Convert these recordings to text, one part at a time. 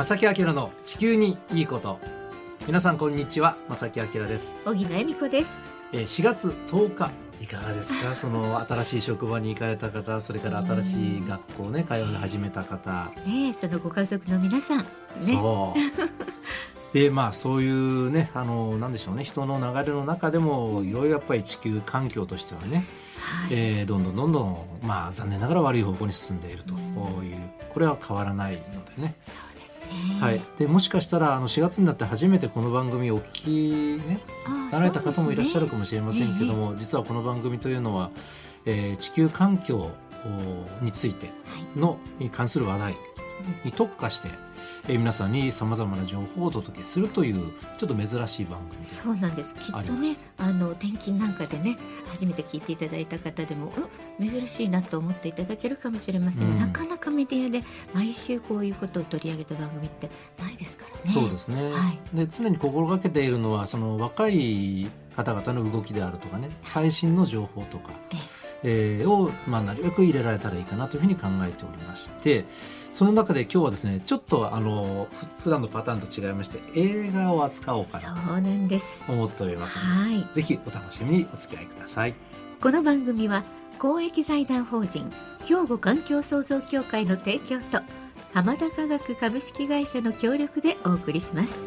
正木明の地球にいいこと。皆さんこんにちは正木明です。小木恵美子です。えー4月10日いかがですか？その新しい職場に行かれた方それから新しい学校ね通い始めた方。ねえそのご家族の皆さんね。そう。でまあそういうねあのなんでしょうね人の流れの中でもいろいろやっぱり地球環境としてはね、はい、えーどんどんどんどんまあ残念ながら悪い方向に進んでいると。いうこれは変わらないのでね。そうはい、でもしかしたらあの4月になって初めてこの番組をお聞き、ね、なられた方もいらっしゃるかももしれませんけども、実はこの番組というのは、えー地球環境おについてのに関する話題に特化して、えー皆さんにさまざまな情報をお届けするというちょっと珍しい番組。そうなんです。きっとねあの転勤なんかでね初めて聞いていただいた方でもうん珍しいなと思っていただけるかもしれませんが、うん。なかなかメディアで毎週こういうことを取り上げた番組ってないですからね。そうですね、はい。で常に心がけているのはその若い方々の動きであるとかね最新の情報とか、えーを、まあ、なるべく入れられたらいいかなというふうに考えておりましてその中で今日はですねちょっとあのふ普段のパターンと違いまして映画を扱おうかそうななんです。と思っておりますのではい。ぜひお楽しみにお付き合いください。この番組は公益財団法人兵庫環境創造協会の提供と浜田科学株式会社の協力でお送りします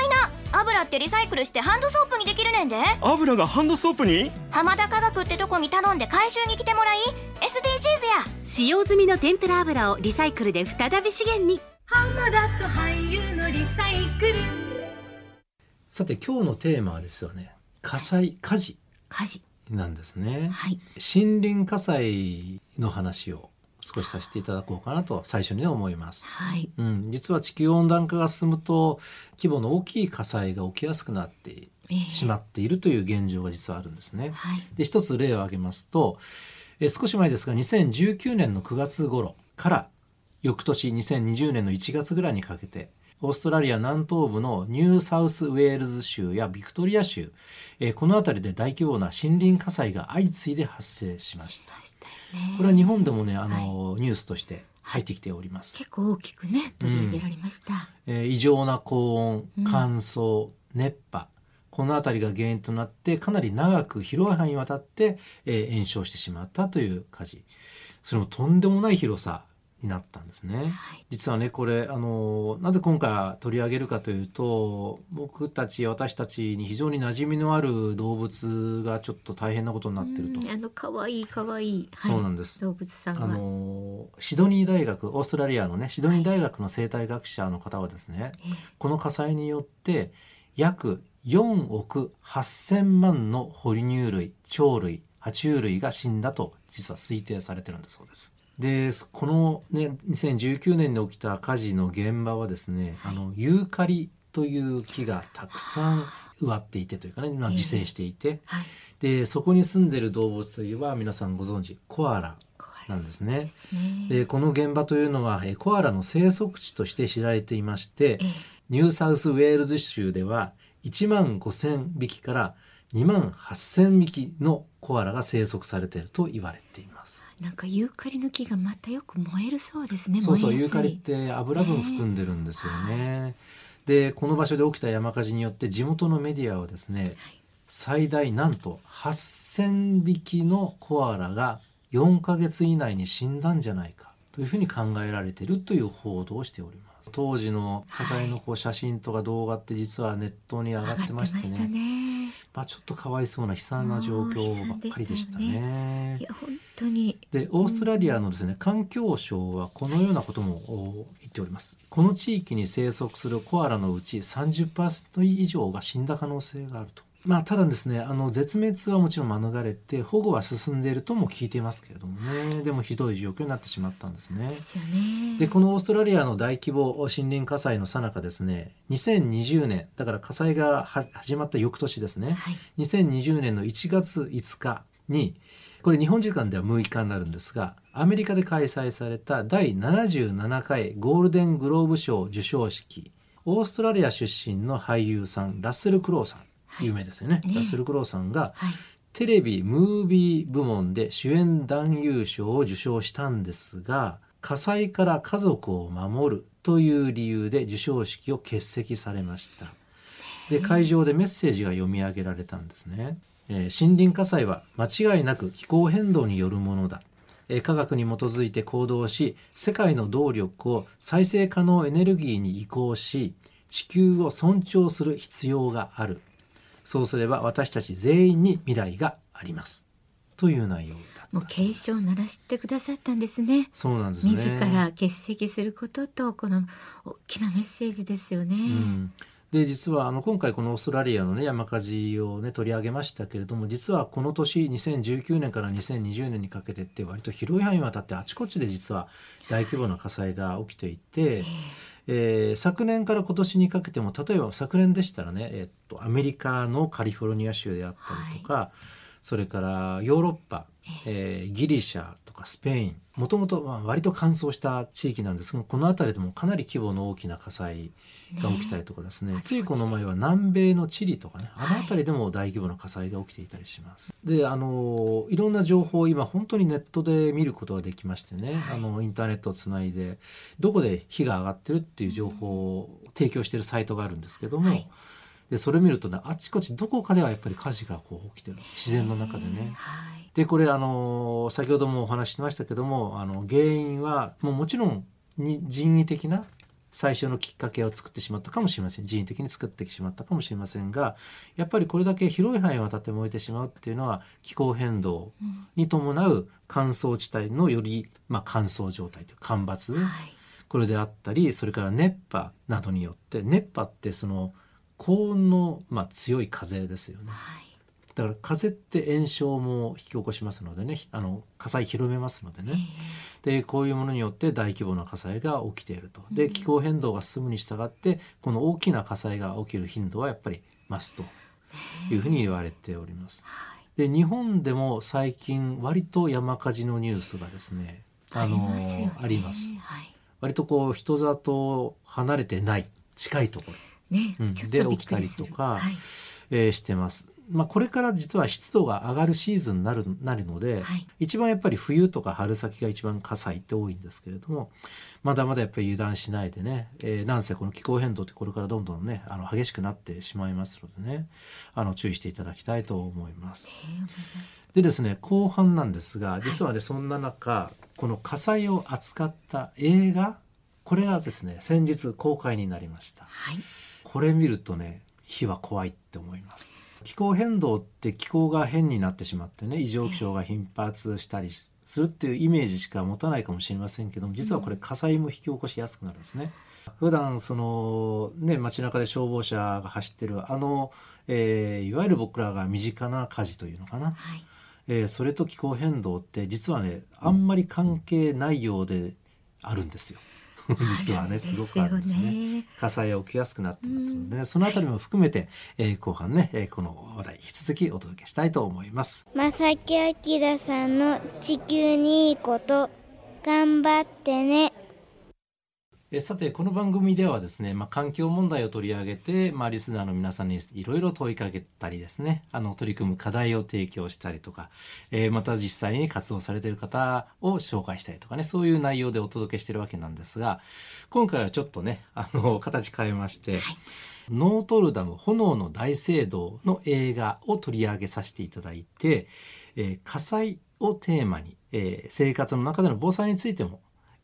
いな油ってリサイクルしてハンドソープにできるねんで。油がハンドソープに？浜田科学ってとこに頼んで回収に来てもらい SDGs や。使用済みの天ぷら油をリサイクルで再び資源に。さて今日のテーマはですよね。火災火事。家事。なんですね。はい。森林火災の話を少しさせていただこうかなと最初には思います。はいうん、実は地球温暖化が進むと規模の大きい火災が起きやすくなってええしまっているという現状が実はあるんですね。はいで一つ例を挙げますと、えー少し前ですが2019年の9月頃から翌年2020年の1月ぐらいにかけてオーストラリア南東部のニューサウスウェールズ州やビクトリア州、えーこの辺りで大規模な森林火災が相次いで発生しました。ましたねこれは日本でもね、あの、ニュースとして入ってきております。結構大きくね取り上げられました、えー異常な高温うん乾燥、熱波この辺りが原因となってかなり長く広い範囲にわたって、えー延焼してしまったという火事それもとんでもない広さになったんですね。はい。実はねこれあのなぜ今回取り上げるかというと僕たち私たちに非常に馴染みのある動物がちょっと大変なことになってると。うん。あの可愛い可愛い。そうなんです。動物さんがあのシドニー大学オーストラリアのねシドニー大学の生態学者の方はですね、ええ。この火災によって約4億8,000万の哺乳類鳥類爬虫類が死んだと実は推定されてるんだそうです。でこの、ね、2019年に起きた火事の現場はですね、あのユーカリという木がたくさん植わっていてというかね、まあ、ええ自生していて、はい。でそこに住んでる動物といえば皆さんご存知コアラなんですね。ですね。でこの現場というのはえコアラの生息地として知られていまして、ええ。ニューサウスウェールズ州では1万5,000匹から2万8,000匹のコアラが生息されていると言われています。なんかユーカリの木がまたよく燃えるそうですねそうそうユーカリって油分含んでるんですよね。でこの場所で起きた山火事によって地元のメディアはですね、最大なんと8,000匹のコアラが4ヶ月以内に死んだんじゃないかというふうに考えられているという報道をしております。当時の火災のこう写真とか動画って実はネットに上がってましてね。上がってまね。まあ、ちょっとかわいそうな悲惨な状況ばっかりでしたね。いや本当に。でオーストラリアのですね環境省はこのようなこともお言っております。この地域に生息するコアラのうち30%以上が死んだ可能性があるとまあただですねあの絶滅はもちろん免れて保護は進んでいるとも聞いていますけれどもねでもひどい状況になってしまったんですね。ですよね。でこのオーストラリアの大規模森林火災の最中ですね2020年だから火災がは始まった翌年ですね、はい2020年の1月5日にこれ日本時間では6日になるんですがアメリカで開催された第77回ゴールデングローブ賞授賞式オーストラリア出身の俳優さんラッセル・クロウさん有名ですよね。ね。ラッセル・クロウさんがはい。テレビ・ムービー部門で主演男優賞を受賞したんですが火災から家族を守るという理由で授賞式を欠席されました。で会場でメッセージが読み上げられたんですね、えー森林火災は間違いなく気候変動によるものだ。えー科学に基づいて行動し世界の動力を再生可能エネルギーに移行し地球を尊重する必要があるそうすれば私たち全員に未来があります。という内容だったもう警鐘を鳴らしてくださったんですね。そうなんですね。自ら欠席することとこの大きなメッセージですよね。うんで実はあの今回このオーストラリアの、ね、山火事を、ね、取り上げましたけれども実はこの年2019年から2020年にかけてって割と広い範囲にわたってあちこちで実は大規模な火災が起きていて、えー昨年から今年にかけても例えば昨年でしたらね、えっとアメリカのカリフォルニア州であったりとか、それからヨーロッパ、えーギリシャとかスペインもともとまあ割と乾燥した地域なんです。がこの辺りでもかなり規模の大きな火災が起きたりとかですね。ついこの前は南米のチリとかねあの辺りでも大規模な火災が起きていたりします。であのいろんな情報を今本当にネットで見ることができましてね、あのインターネットをつないでどこで火が上がってるっていう情報を提供しているサイトがあるんですけども、はいでそれを見るとねあちこちどこかではやっぱり火事がこう起きてる自然の中でね。はい。でこれあの先ほどもお話ししましたけどもあの原因はもうもちろんに人為的な最初のきっかけを作ってしまったかもしれません人為的に作ってしまったかもしれませんがやっぱりこれだけ広い範囲にわたって燃えてしまうっていうのは気候変動に伴う乾燥地帯のより、まあ、乾燥状態というか干ばつ、はい。これであったりそれから熱波などによって熱波ってその高温の、まあ、強い風ですよね。はい。だから風って炎症も引き起こしますのでねあの火災広めますのでね、でこういうものによって大規模な火災が起きているとで気候変動が進むに従ってこの大きな火災が起きる頻度はやっぱり増すというふうに言われております。で日本でも最近割と山火事のニュースがですねありますよね。ありますはい。割とこう人里離れてない近いところね、うんちょっとびっくりする。で起きたりとかはい。えーしてます。まあ、これから実は湿度が上がるシーズンになるなるので、はい一番やっぱり冬とか春先が一番火災って多いんですけれどもまだまだやっぱり油断しないでね、えーなんせこの気候変動ってこれからどんどんねあの激しくなってしまいますのでねあの注意していただきたいと思います。えー思います。でですね後半なんですが実はねそんな中この火災を扱った映画これがですね先日公開になりました。はい。これ見るとね火は怖いって思います。気候変動って気候が変になってしまってね異常気象が頻発したりするっていうイメージしか持たないかもしれませんけども実はこれ火災も引き起こしやすくなるんですね。普段そのね街中で消防車が走ってるあの、えーいわゆる僕らが身近な火事というのかな、はい。えーそれと気候変動って実はねあんまり関係ないようであるんですよ 実はねすごくあるんですねですよね。火災が起きやすくなってますので、ね。そのあたりも含めて、えー後半ね、えーこの話題引き続きお届けしたいと思います。正木明さんの地球にいいこと頑張ってねえさてこの番組ではですね、まあ、環境問題を取り上げて、まあ、リスナーの皆さんにいろいろ問いかけたりですねあの取り組む課題を提供したりとか、えーまた実際に活動されている方を紹介したりとかねそういう内容でお届けしてるわけなんですが今回はちょっとねあの形変えまして、ノートルダム炎の大聖堂の映画を取り上げさせていただいて、えー火災をテーマに、えー生活の中での防災についても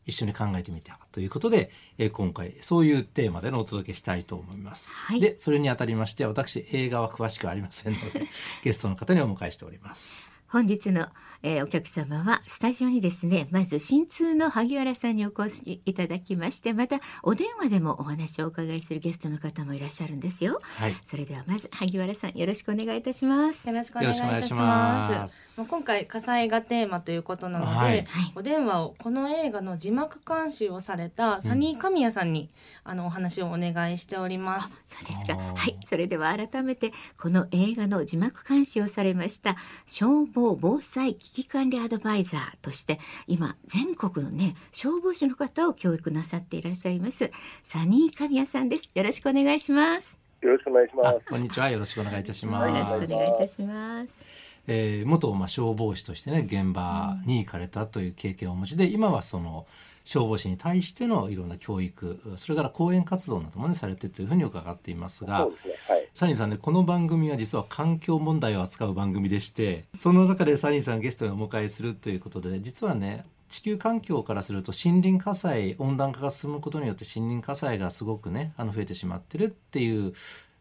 一緒に考えてみたということで、えー今回そういうテーマでのお届けしたいと思います。はいでそれにあたりまして私映画は詳しくありませんので ゲストの方にお迎えしております。本日の、えー、お客様はスタジオにですねまず新通の萩原さんにお越しいただきましてまたお電話でもお話をお伺いするゲストの方もいらっしゃるんですよ、はい。それではまず萩原さんよろしくお願いいたします。よろしくお願いいたしまいします。す。もう今回火災がテーマということなので、はい。お電話をこの映画の字幕監修をされたサニー神谷さんに、あのお話をお願いしております。そうですか。はい。それでは改めて、この映画の字幕監視をされました、消防防災危機管理アドバイザーとして、今、全国のね、消防士の方を教育なさっていらっしゃいます、サニー神谷さんです。よろしくお願いします。よろしくお願いしまあす。こんにちはよろしくお願いいたしまよろしくおす願いいたします。えー元まあ消防士としてね現場に行かれたという経験をお持ちで今はその消防士に対してのいろんな教育それから講演活動などもねされてというふうに伺っていますがね。はい。サニーさんねこの番組は実は環境問題を扱う番組でしてその中でサニーさんゲストにお迎えするということで実はね地球環境からすると森林火災温暖化が進むことによって森林火災がすごくねあの増えてしまってるっていう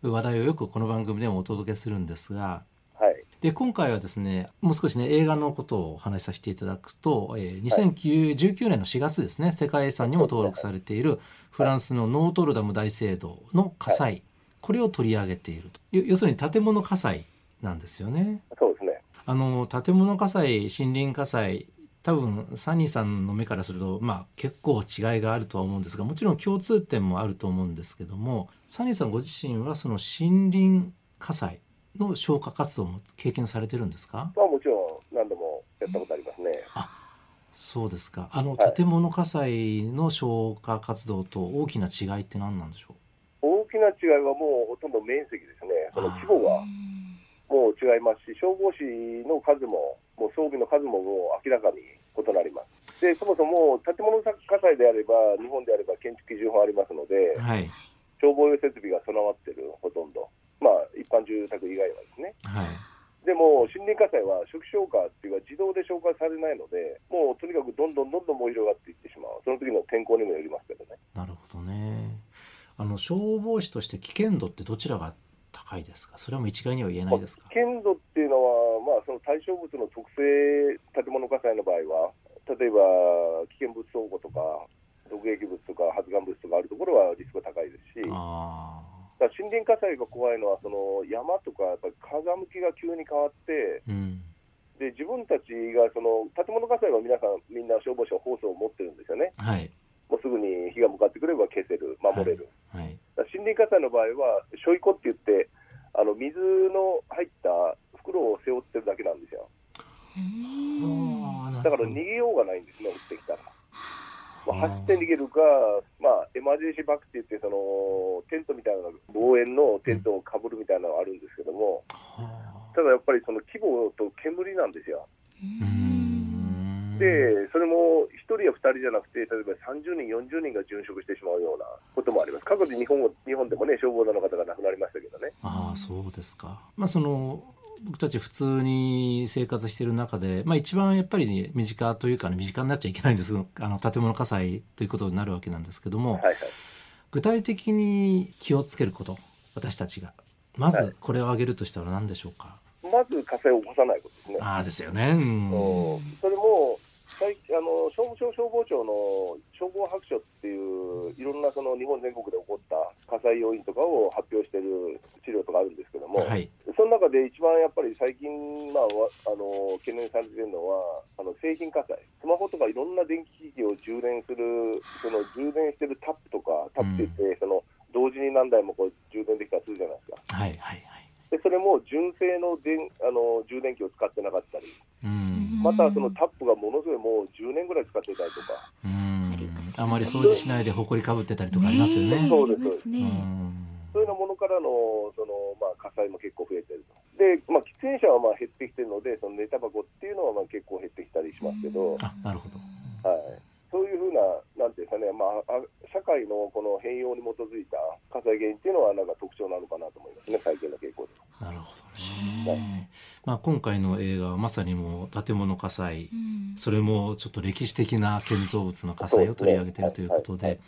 話題をよくこの番組でもお届けするんですがはい。で今回はですねもう少しね映画のことをお話しさせていただくと、えー2019年の4月ですね世界遺産にも登録されているフランスのノートルダム大聖堂の火災、これを取り上げていると要要するに建物火災なんですよね。そうですね。あの建物火災森林火災多分サニーさんの目からするとまあ結構違いがあるとは思うんですがもちろん共通点もあると思うんですけどもサニーさんご自身はその森林火災の消火活動も経験されてるんですか？まあもちろん何度もやったことありますね。そうですかあのはい建物火災の消火活動と大きな違いって何なんでしょ大きな違いはもうほとんど面積ですね。その規模がもう違いますし、消防士の数も、もう装備の数ももう明らかに異なります。で、そもそも建物火災であれば、日本であれば建築基準法ありますのでう、はい消防用設備が備わってる、ほとんど。まあ、一般住宅以外はですね。はい。でも、森林火災は初期消火っていうか、自動で消火されないので、もうとにかくどんどんどんどん燃え広がっていってしまう、その時の天候にもよりますけどね。なるほどね。あの消防士として危険度ってどちらが高いですか？それはもう一概には言えないですか？危険度っていうのは、まあ、その対象物の特性、建物火災の場合は、例えば危険物倉庫とか、毒液物とか発がん物とかあるところはリスクが高いですし、あら森林火災が怖いのは、その山とかやっぱり風向きが急に変わって、あうん。で自分たちがその建物火災は皆さん、みんな消防車、ホースを持ってるんですよね、はい。もうすぐに火が向かってくれば消せる、守れる。はい。だから森林火災の場合は、しょいこって言って、あの水の入った袋を背負ってるだけなんですよ。だから逃げようがないんですね、降ってきたら。まあ、走って逃げるか、まあ、エマージェンシーバッグって言って、そのテントみたいなの、防煙のテントをかぶるみたいなのがあるんですけども、はただやっぱりその規模と煙なんですよ。で、それも1人や2人じゃなくて、例えば30人、40人が殉職してしまうようなこともあります。過去で日本を日本でもね、消防団の方が亡くなりましたけどね。ああそうですか。まあその僕たち普通に生活している中で、まあ、一番やっぱり身近というか、ね、身近になっちゃいけないんですけどあの建物火災ということになるわけなんですけども、はいはい。具体的に気をつけること私たちがまずこれを挙げるとしたら何でしょうか、まず火災を起こさないことですね。ああですよね。うんうんそれも最あの消防庁消防庁の消防白書っていういろんなその日本全国で起こった火災要因とかを発表している資料とかあるんですけども、はい。その中で一番やっぱり最近、まあ、わあの懸念されているのはあの製品火災。スマホとかいろんな電気機器を充電するその充電してるタップとかタップって言って、その同時に何台もこう充電できたりするじゃないですか。はいはいはい。でそれも純正の電あの充電器を使ってなかったり。うん。またそのタップがものすごいもう10年ぐらい使ってたりとか、うん。ありますよね。あまり掃除しないで埃かぶってたりとかありますよね。えそうです。そういうようなものからのその、まあ、火災も結構増えてると。で、まあ、喫煙者はまあ減ってきてるので、その寝タバコっていうのはまあ結構減ってきたりしますけど、あなるほど。はい、そういうふうな、なんていうんですかね、まあ、あ社会のこの変容に基づいた火災原因っていうのは、なんか特徴なのかなと思いますね、最近の傾向で。なるほどね。まあ今回の映画はまさにもう建物火災、それもちょっと歴史的な建造物の火災を取り上げているということで。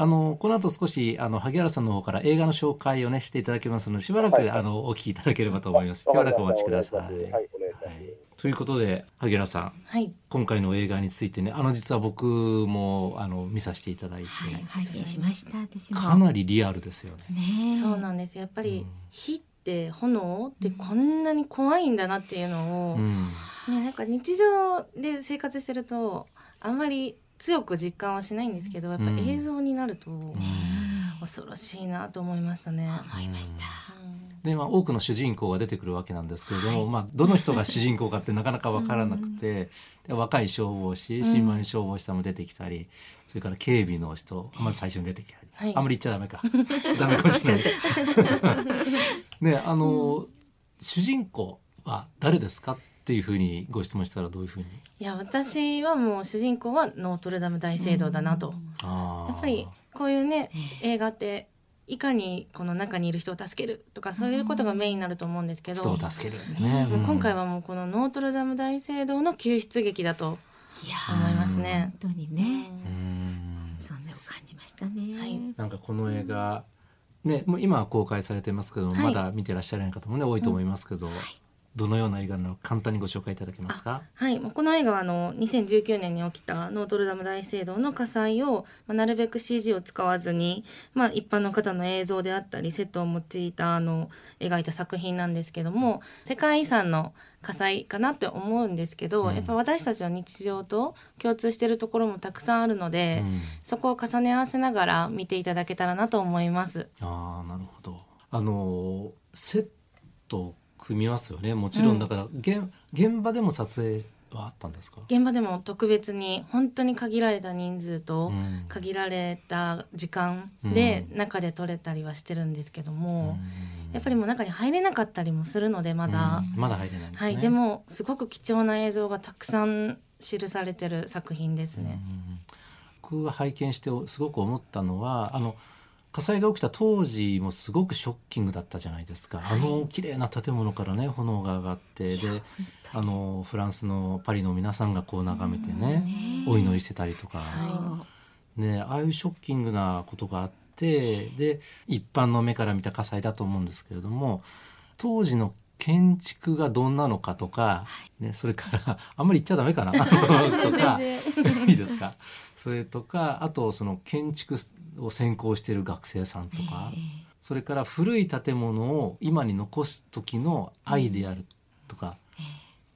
あのこの後少しあの萩原さんの方から映画の紹介をねしていただきますのでしばらく、はいあのお聞きいただければと思います。しばらくお待ちください。ということで萩原さんはい今回の映画についてねあの実は僕もあの見させていただいて、はい、拝見しました私もかなりリアルですよね。ねえそうなんですやっぱりうん火って炎ってこんなに怖いんだなっていうのを、うん。ね、なんか日常で生活してるとあんまり強く実感はしないんですけどやっぱうん。映像になると恐ろしいなと思いましたね。思いました。うん。でまあ、多くの主人公が出てくるわけなんですけれども、まあ、どの人が主人公かってなかなか分からなくて、で 若い消防士新米消防士さんも出てきたり、それから警備の人まず最初に出てきたり、はい。あんまり言っちゃダメか。ダメかもしれない。ねあの、主人公は誰ですかっていうふうにご質問したらどういうふうに？いや私はもう主人公はノートルダム大聖堂だなと、あー。やっぱりこういうね映画っていかにこの中にいる人を助けるとかそういうことがメインになると思うんですけど、人を助けるね、もう今回ははもうこのノートルダム大聖堂の救出劇だといや思いますね。本当にね、うんましたね、はい。なんかこの映画、ね、もう今は公開されてますけども、はい。まだ見てらっしゃらない方もね多いと思いますけど、どのような映画なのか簡単にご紹介いただけますか？はい、この映画はあの2019年に起きたノートルダム大聖堂の火災を、まあ、なるべく CG を使わずに、まあ、一般の方の映像であったりセットを用いたあの描いた作品なんですけども世界遺産の火災かなって思うんですけど、うんやっぱ私たちの日常と共通しているところもたくさんあるので、うんそこを重ね合わせながら見ていただけたらなと思います。ああなるほど。あのセットを組みますよね。もちろんだから、現現場でも撮影はあったんですか？現場でも特別に本当に限られた人数とうん限られた時間で中で撮れたりはしてるんですけども、やっぱりもう中に入れなかったりもするのでまだ、うんまだ入れないんですね。はい、でもすごく貴重な映像がたくさん記されてる作品ですね。うん僕が拝見してすごく思ったのはあの火災が起きた当時もすごくショッキングだったじゃないですか、あの綺麗な建物からね炎が上がってであのフランスのパリの皆さんがこう眺めてねお祈りしてたりとか、ね、ああいうショッキングなことがあってで一般の目から見た火災だと思うんですけれども当時の建築がどんなのかとか、ね、それから あんまり言っちゃダメかな？とか いいですか？それとかあとその建築を専攻している学生さんとか、それから古い建物を今に残す時の愛であるとか、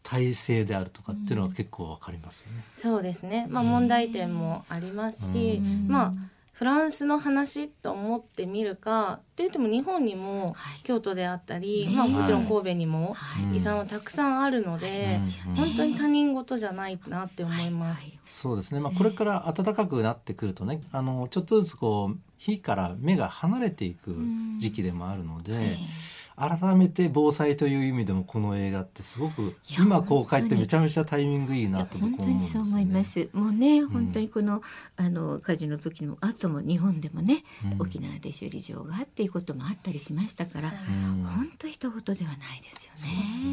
体制であるとかっていうのは結構わかりますよね。そうですね、まあ、問題点もありますし、まあフランスの話と思ってみるかって言っても日本にも京都であったり、まあ、もちろん神戸にも遺産はたくさんあるので、本当に他人事じゃないなって思います。そうですね、まあ、これから暖かくなってくるとね、あのちょっとずつこう火から目が離れていく時期でもあるので、改めて防災という意味でもこの映画ってすごくや今公開ってめちゃめちゃタイミングいいなと思うんですよにそう思いまね。す。もうね、本当にこの、あの火事の時の後も日本でもね、沖縄で首里城がっていうこともあったりしましたから、うん本当一言ではないですよ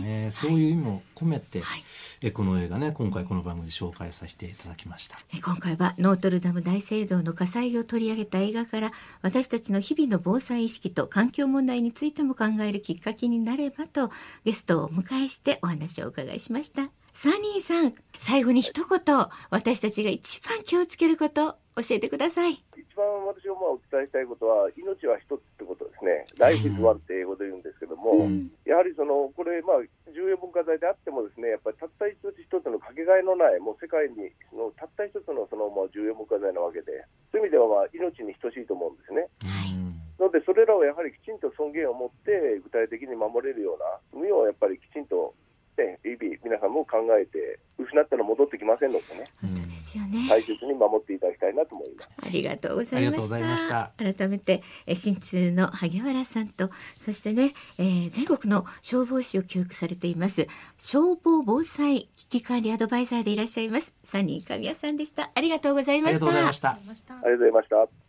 ね。ね、そういう意味も込めて、はいえこの映画ね今回この番組で紹介させていただきました。え今回はノートルダム大聖堂の火災を取り上げた映画から私たちの日々の防災意識と環境問題についても考えるきっかけになればとゲストをお迎えしてお話をお伺いしました。サニーさん最後に一言私たちが一番気をつけること教えてください。一番私がまあお伝えしたいことは、命は一つってことですね、Life is one って英語で言うんですけども、やはりそのこれ、まあ、重要文化財であっても、ですねやっぱりたった一つ一つのかけがえのない、もう世界にのたった一つのその、まあ、重要文化財なわけで、そういう意味では、まあ、命に等しいと思うんですね。うんので、それらをやはりきちんと尊厳を持って、具体的に守れるような海をやっぱりきちんと、ね、日々、皆さんも考えて、失ったら戻ってきませんのでね、本当ですよね、大切に守っていただきたいなと思います。ありがとうございましたた。改めて、え新通の萩原さんと、そしてね、えー全国の消防士を教育されています。消防防災危機管理アドバイザーでいらっしゃいます。サニー神谷さんでした。ありがとうございありがとうました。ございました。ありがとうございました。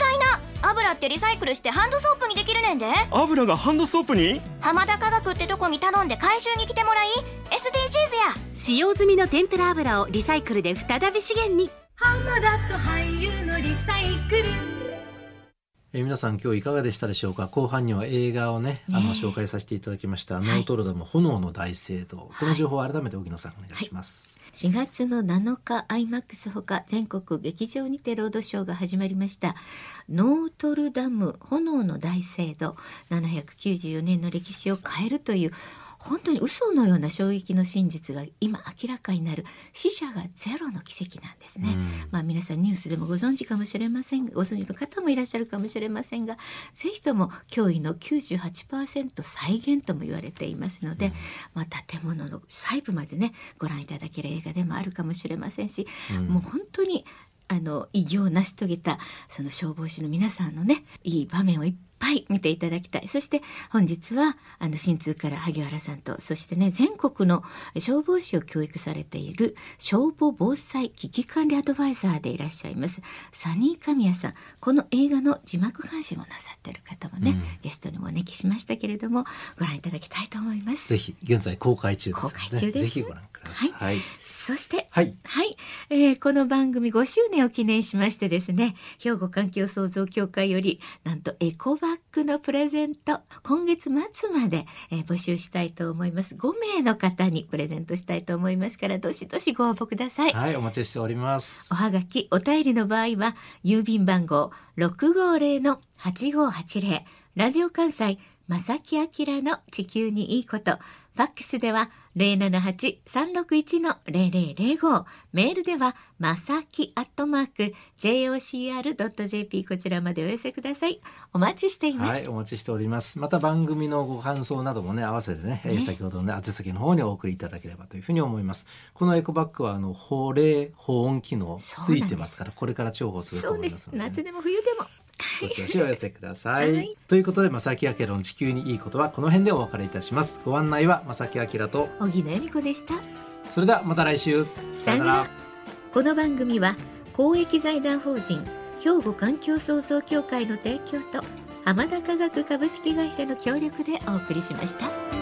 油ってリサイクルしてハンドソープにできるねんで。油がハンドソープに？浜田科学ってとこに頼んで回収に来てもらい SDGs や。使用済みの天ぷら油をリサイクルで再び資源に。えー皆さん今日いかがでしたでしょうか？後半には映画をねあの紹介させていただきました、ノートルダム炎の大聖堂。この情報を改めて荻野さんお願いします、4月の7日 IMAX ほか全国劇場にてロードショーが始まりました。ノートルダム炎の大聖堂。794年の歴史を変えるという本当に嘘のような衝撃の真実が今明らかになる死者がゼロの奇跡なんですね、まあ皆さんニュースでもご存知かもしれませんご存知の方もいらっしゃるかもしれませんがぜひとも驚異の98%再現とも言われていますので、まあ建物の細部までねご覧いただける映画でもあるかもしれませんし、もう本当にあの偉業を成し遂げたその消防士の皆さんのねいい場面をいっぱい見ていただきたい。そして本日はあの新通から萩原さんとそしてね全国の消防士を教育されている消防防災危機管理アドバイザーでいらっしゃいますサニー神谷さん。この映画の字幕監修をなさっている方もね、ゲストにもお招きしましたけれどもご覧いただきたいと思います。ぜひ現在公開中ですので、公開中です。ぜひご覧ください、はい。そして、はい。えーこの番組5周年を記念しましてですね、兵庫環境創造協会より、なんとエコバッグのプレゼント、今月末まで、えー募集したいと思います。5名の方にプレゼントしたいと思いますから、どしどしご応募ください。はい、お待ちしておりますおはがき、お便りの場合は、郵便番号650-8580、ラジオ関西、正木明の地球にいいこと、ファックスでは078-361-0005、メールでは、まさきアットマーク、jocr.jp こちらまでお寄せください。お待ちしています。はい、お待ちしております。また番組のご感想などもね、合わせてね、えー先ほどのね、宛先の方にお送りいただければというふうに思います。このエコバッグは、あの、保冷、保温機能ついてますから、これから重宝するとそうです。思いますので、ね。夏でも冬でも。どしどしお寄せください。はいということで、正木明の地球にいいことはこの辺でお別れいたします。ご案内は正木明と、荻野恵美子でした。それではまた来週。さよなら。この番組は公益財団法人兵庫環境創造協会の提供と浜田科学株式会社の協力でお送りしました。